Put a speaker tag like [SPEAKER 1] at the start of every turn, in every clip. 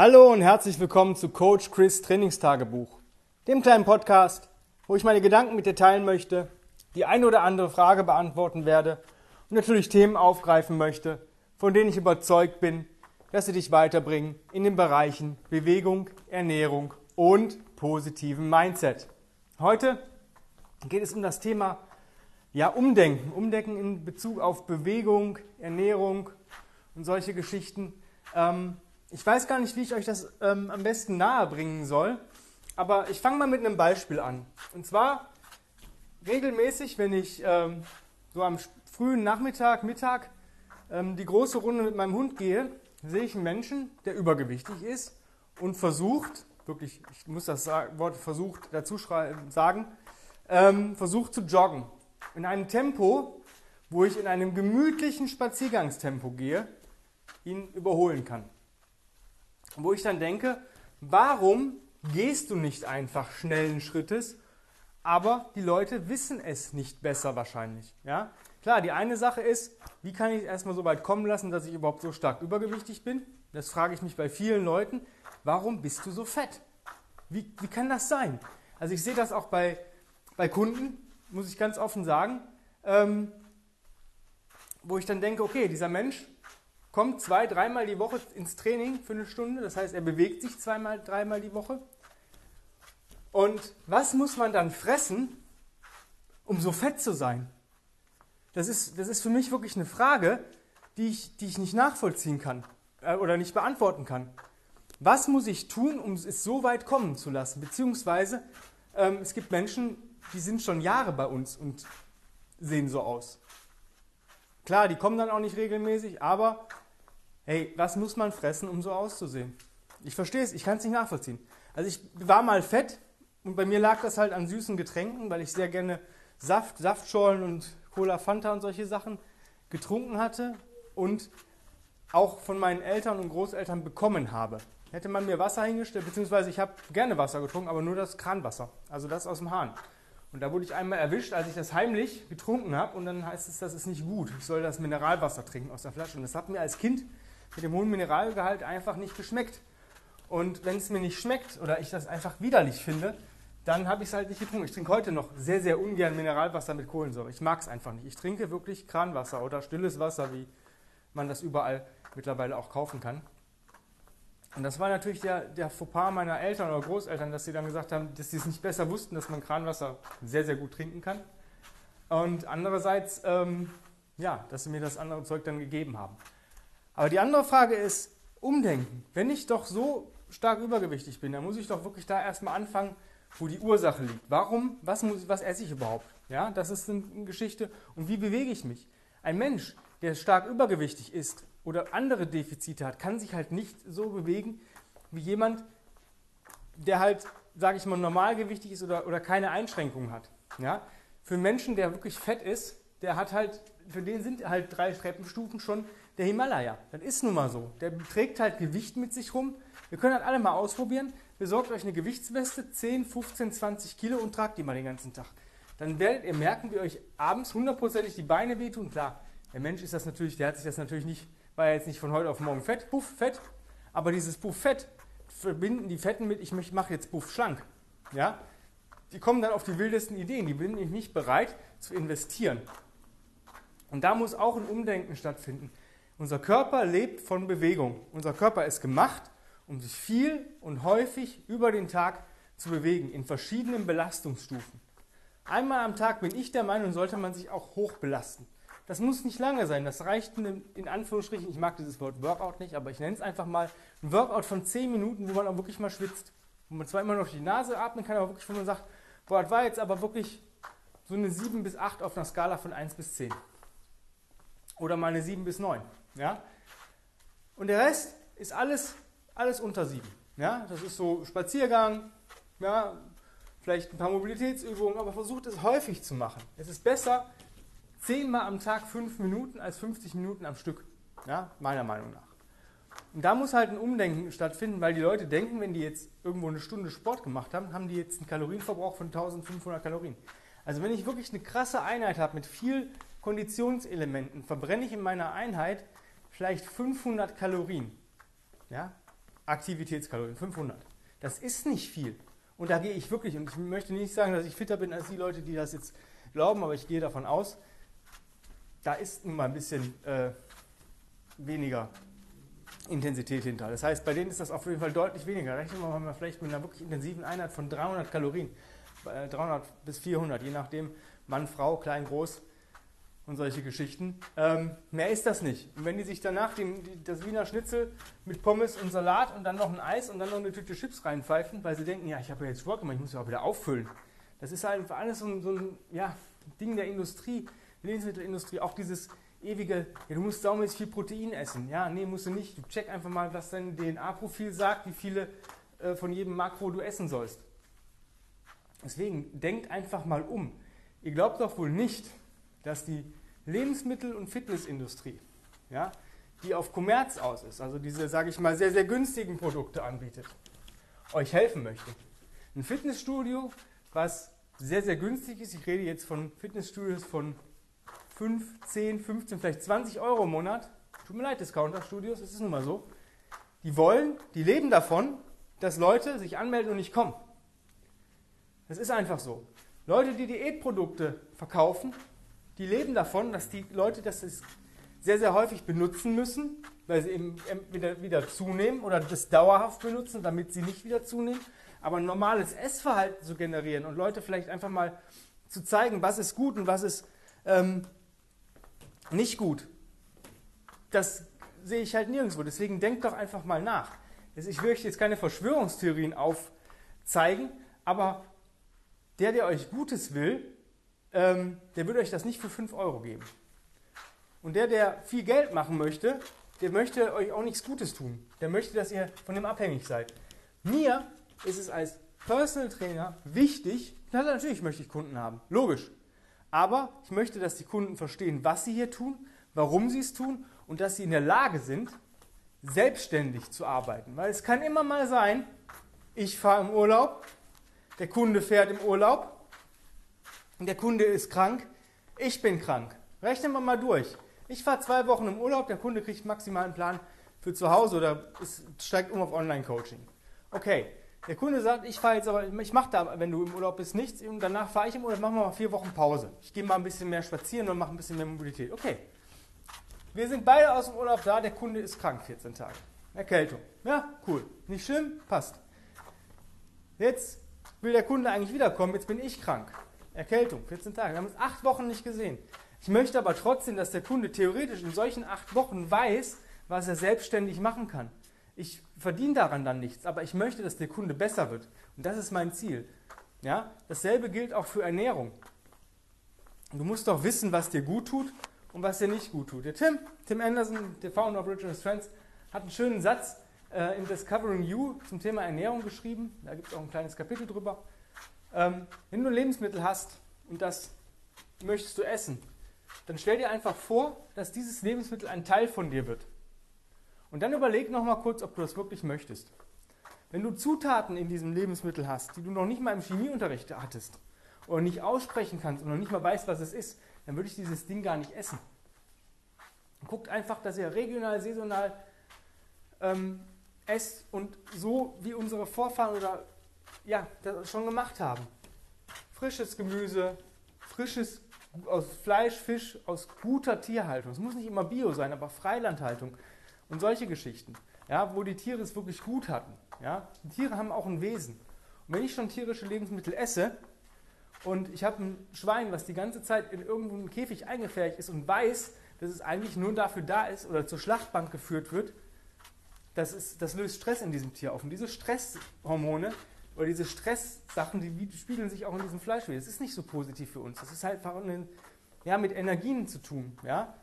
[SPEAKER 1] Hallo und herzlich willkommen zu Coach Chris Trainingstagebuch, dem kleinen Podcast, wo ich meine Gedanken mit dir teilen möchte, die eine oder andere Frage beantworten werde und natürlich Themen aufgreifen möchte, von denen ich überzeugt bin, dass sie dich weiterbringen in den Bereichen Bewegung, Ernährung und positiven Mindset. Heute geht es um das Thema ja, Umdenken. Umdenken in Bezug auf Bewegung, Ernährung und solche Geschichten. Ähm, ich weiß gar nicht, wie ich euch das ähm, am besten nahe bringen soll, aber ich fange mal mit einem Beispiel an. Und zwar regelmäßig, wenn ich ähm, so am frühen Nachmittag, Mittag ähm, die große Runde mit meinem Hund gehe, sehe ich einen Menschen, der übergewichtig ist und versucht, wirklich, ich muss das Wort versucht dazu sagen, ähm, versucht zu joggen. In einem Tempo, wo ich in einem gemütlichen Spaziergangstempo gehe, ihn überholen kann. Wo ich dann denke, warum gehst du nicht einfach schnellen Schrittes? Aber die Leute wissen es nicht besser wahrscheinlich. Ja? Klar, die eine Sache ist, wie kann ich es erstmal so weit kommen lassen, dass ich überhaupt so stark übergewichtig bin? Das frage ich mich bei vielen Leuten. Warum bist du so fett? Wie, wie kann das sein? Also ich sehe das auch bei, bei Kunden, muss ich ganz offen sagen, ähm, wo ich dann denke, okay, dieser Mensch kommt zwei, dreimal die Woche ins Training für eine Stunde, das heißt, er bewegt sich zweimal, dreimal die Woche. Und was muss man dann fressen, um so fett zu sein? Das ist, das ist für mich wirklich eine Frage, die ich, die ich nicht nachvollziehen kann äh, oder nicht beantworten kann. Was muss ich tun, um es so weit kommen zu lassen? Beziehungsweise ähm, es gibt Menschen, die sind schon Jahre bei uns und sehen so aus. Klar, die kommen dann auch nicht regelmäßig, aber hey, was muss man fressen, um so auszusehen? Ich verstehe es, ich kann es nicht nachvollziehen. Also ich war mal fett und bei mir lag das halt an süßen Getränken, weil ich sehr gerne Saft, Saftschorlen und Cola Fanta und solche Sachen getrunken hatte und auch von meinen Eltern und Großeltern bekommen habe. Hätte man mir Wasser hingestellt, beziehungsweise ich habe gerne Wasser getrunken, aber nur das Kranwasser, also das aus dem Hahn. Und da wurde ich einmal erwischt, als ich das heimlich getrunken habe und dann heißt es, das ist nicht gut. Ich soll das Mineralwasser trinken aus der Flasche. Und das hat mir als Kind mit dem hohen Mineralgehalt einfach nicht geschmeckt. Und wenn es mir nicht schmeckt oder ich das einfach widerlich finde, dann habe ich es halt nicht getrunken. Ich trinke heute noch sehr, sehr ungern Mineralwasser mit Kohlensäure. Ich mag es einfach nicht. Ich trinke wirklich Kranwasser oder stilles Wasser, wie man das überall mittlerweile auch kaufen kann. Und das war natürlich der, der Fauxpas meiner Eltern oder Großeltern, dass sie dann gesagt haben, dass sie es nicht besser wussten, dass man Kranwasser sehr, sehr gut trinken kann. Und andererseits, ähm, ja, dass sie mir das andere Zeug dann gegeben haben. Aber die andere Frage ist, umdenken. Wenn ich doch so stark übergewichtig bin, dann muss ich doch wirklich da erstmal anfangen, wo die Ursache liegt. Warum, was, muss, was esse ich überhaupt? Ja, das ist eine Geschichte. Und wie bewege ich mich? Ein Mensch, der stark übergewichtig ist oder andere Defizite hat, kann sich halt nicht so bewegen wie jemand, der halt, sage ich mal, normalgewichtig ist oder, oder keine Einschränkungen hat. Ja? Für einen Menschen, der wirklich fett ist, der hat halt, für den sind halt drei Treppenstufen schon der Himalaya. Das ist nun mal so. Der trägt halt Gewicht mit sich rum. Wir können halt alle mal ausprobieren. Besorgt euch eine Gewichtsweste, 10, 15, 20 Kilo und tragt die mal den ganzen Tag. Dann werdet ihr merken, wie euch abends hundertprozentig die Beine wehtun. Klar, der Mensch ist das natürlich, der hat sich das natürlich nicht, war ja jetzt nicht von heute auf morgen fett, puff, fett. Aber dieses Puff fett verbinden die Fetten mit, ich mache jetzt Puff schlank. Ja? Die kommen dann auf die wildesten Ideen. Die bin ich nicht bereit zu investieren. Und da muss auch ein Umdenken stattfinden. Unser Körper lebt von Bewegung. Unser Körper ist gemacht, um sich viel und häufig über den Tag zu bewegen, in verschiedenen Belastungsstufen. Einmal am Tag bin ich der Meinung, sollte man sich auch hoch belasten. Das muss nicht lange sein, das reicht in, in Anführungsstrichen, ich mag dieses Wort Workout nicht, aber ich nenne es einfach mal ein Workout von 10 Minuten, wo man auch wirklich mal schwitzt. Wo man zwar immer noch die Nase atmen kann, aber wirklich, wo man sagt, boah, das war jetzt aber wirklich so eine 7 bis 8 auf einer Skala von 1 bis 10. Oder mal eine 7 bis 9. Ja? Und der Rest ist alles, alles unter 7. Ja? Das ist so Spaziergang, ja, vielleicht ein paar Mobilitätsübungen, aber versucht es häufig zu machen. Es ist besser, zehnmal am Tag fünf Minuten als 50 Minuten am Stück. Ja, meiner Meinung nach. Und da muss halt ein Umdenken stattfinden, weil die Leute denken, wenn die jetzt irgendwo eine Stunde Sport gemacht haben, haben die jetzt einen Kalorienverbrauch von 1500 Kalorien. Also wenn ich wirklich eine krasse Einheit habe mit viel Konditionselementen, verbrenne ich in meiner Einheit vielleicht 500 Kalorien. Ja? Aktivitätskalorien, 500. Das ist nicht viel. Und da gehe ich wirklich, und ich möchte nicht sagen, dass ich fitter bin als die Leute, die das jetzt glauben, aber ich gehe davon aus, da ist nun mal ein bisschen äh, weniger Intensität hinter. Das heißt, bei denen ist das auf jeden Fall deutlich weniger. Rechnen wir mal vielleicht mit einer wirklich intensiven Einheit von 300 Kalorien, 300 äh, bis 400, je nachdem, Mann, Frau, klein, groß und solche Geschichten. Ähm, mehr ist das nicht. Und wenn die sich danach den, die, das Wiener Schnitzel mit Pommes und Salat und dann noch ein Eis und dann noch eine Tüte Chips reinpfeifen, weil sie denken, ja, ich habe ja jetzt Sport gemacht, ich muss ja auch wieder auffüllen. Das ist halt alles so ein, so ein ja, Ding der Industrie, Lebensmittelindustrie, auch dieses ewige, ja, du musst saumäßig viel Protein essen. Ja, nee, musst du nicht. Du check einfach mal, was dein DNA-Profil sagt, wie viele äh, von jedem Makro du essen sollst. Deswegen denkt einfach mal um. Ihr glaubt doch wohl nicht, dass die Lebensmittel- und Fitnessindustrie, ja, die auf Kommerz aus ist, also diese, sage ich mal, sehr, sehr günstigen Produkte anbietet, euch helfen möchte. Ein Fitnessstudio, was sehr, sehr günstig ist, ich rede jetzt von Fitnessstudios von 5, 10, 15, vielleicht 20 Euro im Monat, tut mir leid, Discounter-Studios, es ist nun mal so, die wollen, die leben davon, dass Leute sich anmelden und nicht kommen. Das ist einfach so. Leute, die Diätprodukte verkaufen, die leben davon, dass die Leute das sehr, sehr häufig benutzen müssen, weil sie eben entweder wieder zunehmen oder das dauerhaft benutzen, damit sie nicht wieder zunehmen. Aber ein normales Essverhalten zu generieren und Leute vielleicht einfach mal zu zeigen, was ist gut und was ist ähm, nicht gut, das sehe ich halt nirgendwo. Deswegen denkt doch einfach mal nach. Ich möchte jetzt keine Verschwörungstheorien aufzeigen, aber der, der euch Gutes will, ähm, der würde euch das nicht für 5 Euro geben. Und der, der viel Geld machen möchte, der möchte euch auch nichts Gutes tun. Der möchte, dass ihr von dem abhängig seid. Mir ist es als Personal Trainer wichtig, na, natürlich möchte ich Kunden haben, logisch. Aber ich möchte, dass die Kunden verstehen, was sie hier tun, warum sie es tun und dass sie in der Lage sind, selbstständig zu arbeiten. Weil es kann immer mal sein, ich fahre im Urlaub, der Kunde fährt im Urlaub, der Kunde ist krank, ich bin krank. Rechnen wir mal durch. Ich fahre zwei Wochen im Urlaub, der Kunde kriegt maximal einen Plan für zu Hause oder es steigt um auf Online-Coaching. Okay, der Kunde sagt, ich fahre jetzt aber, ich mache da, wenn du im Urlaub bist, nichts und danach fahre ich im Urlaub, machen wir mal vier Wochen Pause. Ich gehe mal ein bisschen mehr spazieren und mache ein bisschen mehr Mobilität. Okay. Wir sind beide aus dem Urlaub da, der Kunde ist krank 14 Tage. Erkältung. Ja, cool. Nicht schlimm? Passt. Jetzt will der Kunde eigentlich wiederkommen, jetzt bin ich krank. Erkältung, 14 Tage. Wir haben uns acht Wochen nicht gesehen. Ich möchte aber trotzdem, dass der Kunde theoretisch in solchen acht Wochen weiß, was er selbstständig machen kann. Ich verdiene daran dann nichts, aber ich möchte, dass der Kunde besser wird. Und das ist mein Ziel. Ja? Dasselbe gilt auch für Ernährung. Du musst doch wissen, was dir gut tut und was dir nicht gut tut. Der Tim, Tim Anderson, der Founder of Original Strengths, hat einen schönen Satz äh, in Discovering You zum Thema Ernährung geschrieben. Da gibt es auch ein kleines Kapitel drüber. Ähm, wenn du Lebensmittel hast und das möchtest du essen, dann stell dir einfach vor, dass dieses Lebensmittel ein Teil von dir wird. Und dann überleg nochmal kurz, ob du das wirklich möchtest. Wenn du Zutaten in diesem Lebensmittel hast, die du noch nicht mal im Chemieunterricht hattest oder nicht aussprechen kannst und noch nicht mal weißt, was es ist, dann würde ich dieses Ding gar nicht essen. Guckt einfach, dass ihr regional, saisonal ähm, esst und so wie unsere Vorfahren oder ja, das schon gemacht haben. Frisches Gemüse, frisches aus Fleisch, Fisch, aus guter Tierhaltung. Es muss nicht immer Bio sein, aber Freilandhaltung und solche Geschichten, ja, wo die Tiere es wirklich gut hatten. Ja. Die Tiere haben auch ein Wesen. Und wenn ich schon tierische Lebensmittel esse und ich habe ein Schwein, was die ganze Zeit in irgendeinem Käfig eingefärbt ist und weiß, dass es eigentlich nur dafür da ist oder zur Schlachtbank geführt wird, das, ist, das löst Stress in diesem Tier auf. Und diese Stresshormone oder diese Stresssachen, die spiegeln sich auch in diesem Fleisch wieder. Das ist nicht so positiv für uns. Das ist halt einfach ja, mit Energien zu tun. Ja?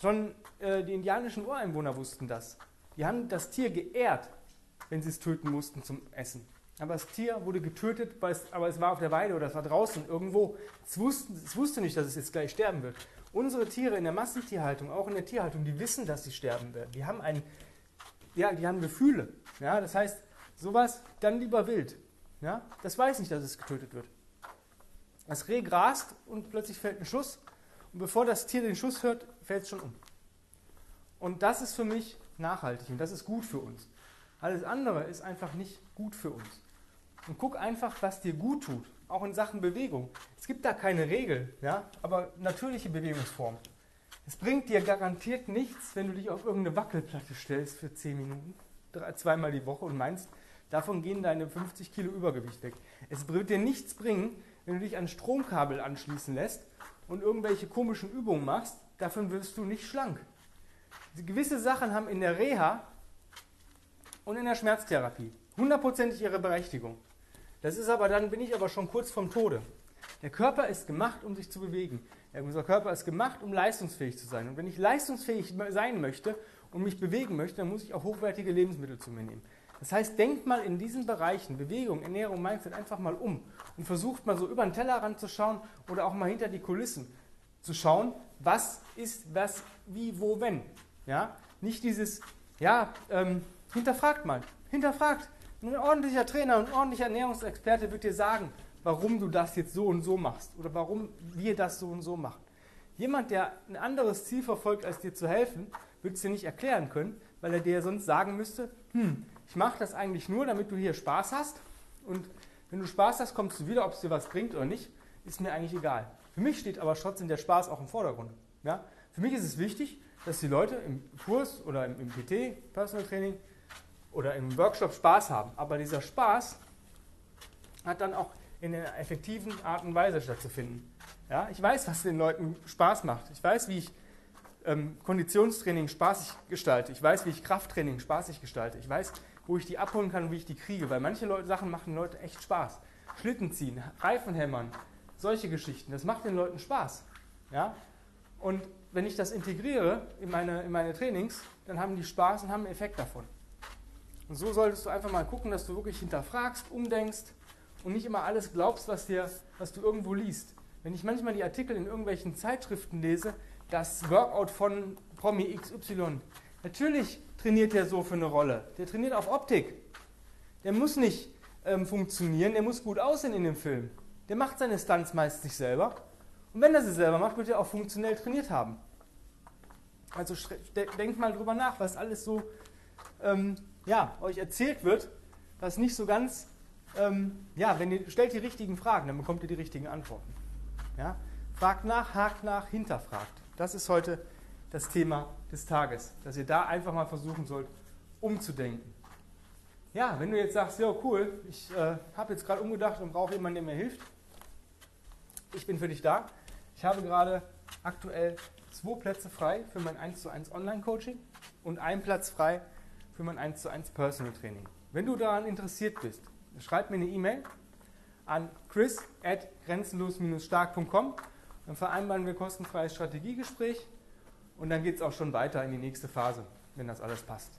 [SPEAKER 1] Schon äh, die indianischen Ureinwohner wussten das. Die haben das Tier geehrt, wenn sie es töten mussten zum Essen. Aber das Tier wurde getötet, es, aber es war auf der Weide oder es war draußen irgendwo. Es, wussten, es wusste nicht, dass es jetzt gleich sterben wird. Unsere Tiere in der Massentierhaltung, auch in der Tierhaltung, die wissen, dass sie sterben werden. Die haben ein, ja, die haben Gefühle. Ja, das heißt, sowas dann lieber wild. Ja? Das weiß nicht, dass es getötet wird. Das Reh grast und plötzlich fällt ein Schuss. Und bevor das Tier den Schuss hört, fällt es schon um. Und das ist für mich nachhaltig und das ist gut für uns. Alles andere ist einfach nicht gut für uns. Und guck einfach, was dir gut tut, auch in Sachen Bewegung. Es gibt da keine Regel, ja, aber natürliche Bewegungsform. Es bringt dir garantiert nichts, wenn du dich auf irgendeine Wackelplatte stellst für 10 Minuten, zweimal die Woche und meinst, davon gehen deine 50 Kilo Übergewicht weg. Es wird dir nichts bringen, wenn du dich an Stromkabel anschließen lässt und irgendwelche komischen Übungen machst, davon wirst du nicht schlank. Gewisse Sachen haben in der Reha und in der Schmerztherapie hundertprozentig ihre Berechtigung. Das ist aber, dann bin ich aber schon kurz vom Tode. Der Körper ist gemacht, um sich zu bewegen. Unser Körper ist gemacht, um leistungsfähig zu sein. Und wenn ich leistungsfähig sein möchte und mich bewegen möchte, dann muss ich auch hochwertige Lebensmittel zu mir nehmen. Das heißt, denkt mal in diesen Bereichen, Bewegung, Ernährung, Mindset, einfach mal um und versucht mal so über den Tellerrand zu schauen oder auch mal hinter die Kulissen zu schauen, was ist, was, wie, wo, wenn. Ja? Nicht dieses, ja, ähm, hinterfragt mal, hinterfragt. Ein ordentlicher Trainer und ein ordentlicher Ernährungsexperte wird dir sagen, warum du das jetzt so und so machst oder warum wir das so und so machen. Jemand, der ein anderes Ziel verfolgt, als dir zu helfen, wird es dir nicht erklären können, weil er dir sonst sagen müsste, hm, ich mache das eigentlich nur, damit du hier Spaß hast. Und wenn du Spaß hast, kommst du wieder, ob es dir was bringt oder nicht, ist mir eigentlich egal. Für mich steht aber trotzdem der Spaß auch im Vordergrund. Ja? Für mich ist es wichtig, dass die Leute im Kurs oder im, im PT, Personal Training oder im Workshop Spaß haben. Aber dieser Spaß hat dann auch in einer effektiven Art und Weise stattzufinden. Ja? Ich weiß, was den Leuten Spaß macht. Ich weiß, wie ich ähm, Konditionstraining spaßig gestalte. Ich weiß, wie ich Krafttraining spaßig gestalte. Ich weiß, wo ich die abholen kann und wie ich die kriege. Weil manche Leute, Sachen machen Leute echt Spaß. Schlitten ziehen, Reifen hämmern, solche Geschichten. Das macht den Leuten Spaß. Ja? Und wenn ich das integriere in meine, in meine Trainings, dann haben die Spaß und haben einen Effekt davon. Und so solltest du einfach mal gucken, dass du wirklich hinterfragst, umdenkst und nicht immer alles glaubst, was, dir, was du irgendwo liest. Wenn ich manchmal die Artikel in irgendwelchen Zeitschriften lese, das Workout von Promi XY, natürlich trainiert der so für eine Rolle. Der trainiert auf Optik. Der muss nicht ähm, funktionieren, der muss gut aussehen in dem Film. Der macht seine Stunts meist nicht selber. Und wenn er sie selber macht, wird er auch funktionell trainiert haben. Also denkt mal drüber nach, was alles so ähm, ja, euch erzählt wird, was nicht so ganz, ähm, ja, wenn ihr stellt die richtigen Fragen, dann bekommt ihr die richtigen Antworten. Ja? Fragt nach, hakt nach, hinterfragt. Das ist heute das Thema des Tages, dass ihr da einfach mal versuchen sollt, umzudenken. Ja, wenn du jetzt sagst, ja cool, ich äh, habe jetzt gerade umgedacht und brauche jemanden, der mir hilft, ich bin für dich da. Ich habe gerade aktuell zwei Plätze frei für mein 1 zu 1 Online-Coaching und einen Platz frei für mein 1 zu 1 Personal Training. Wenn du daran interessiert bist, schreib mir eine E-Mail an chris at grenzenlos-stark.com. Dann vereinbaren wir kostenfreies Strategiegespräch und dann geht es auch schon weiter in die nächste Phase, wenn das alles passt.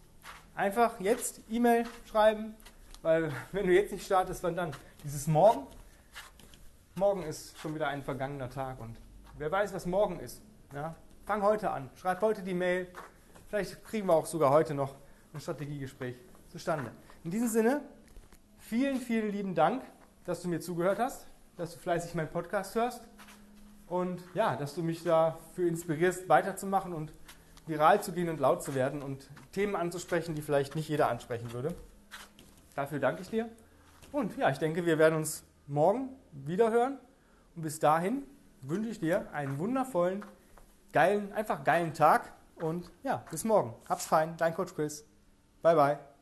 [SPEAKER 1] Einfach jetzt E-Mail schreiben, weil wenn du jetzt nicht startest, wann dann? Dieses Morgen? Morgen ist schon wieder ein vergangener Tag und wer weiß, was morgen ist. Ja? Fang heute an, schreib heute die Mail. Vielleicht kriegen wir auch sogar heute noch ein Strategiegespräch zustande. In diesem Sinne, vielen, vielen lieben Dank, dass du mir zugehört hast, dass du fleißig meinen Podcast hörst und ja, dass du mich dafür inspirierst, weiterzumachen und viral zu gehen und laut zu werden und Themen anzusprechen, die vielleicht nicht jeder ansprechen würde. Dafür danke ich dir. Und ja, ich denke, wir werden uns morgen wieder hören. Und bis dahin wünsche ich dir einen wundervollen, geilen, einfach geilen Tag. Und ja, bis morgen. Hab's fein. Dein Coach Chris. Bye, bye.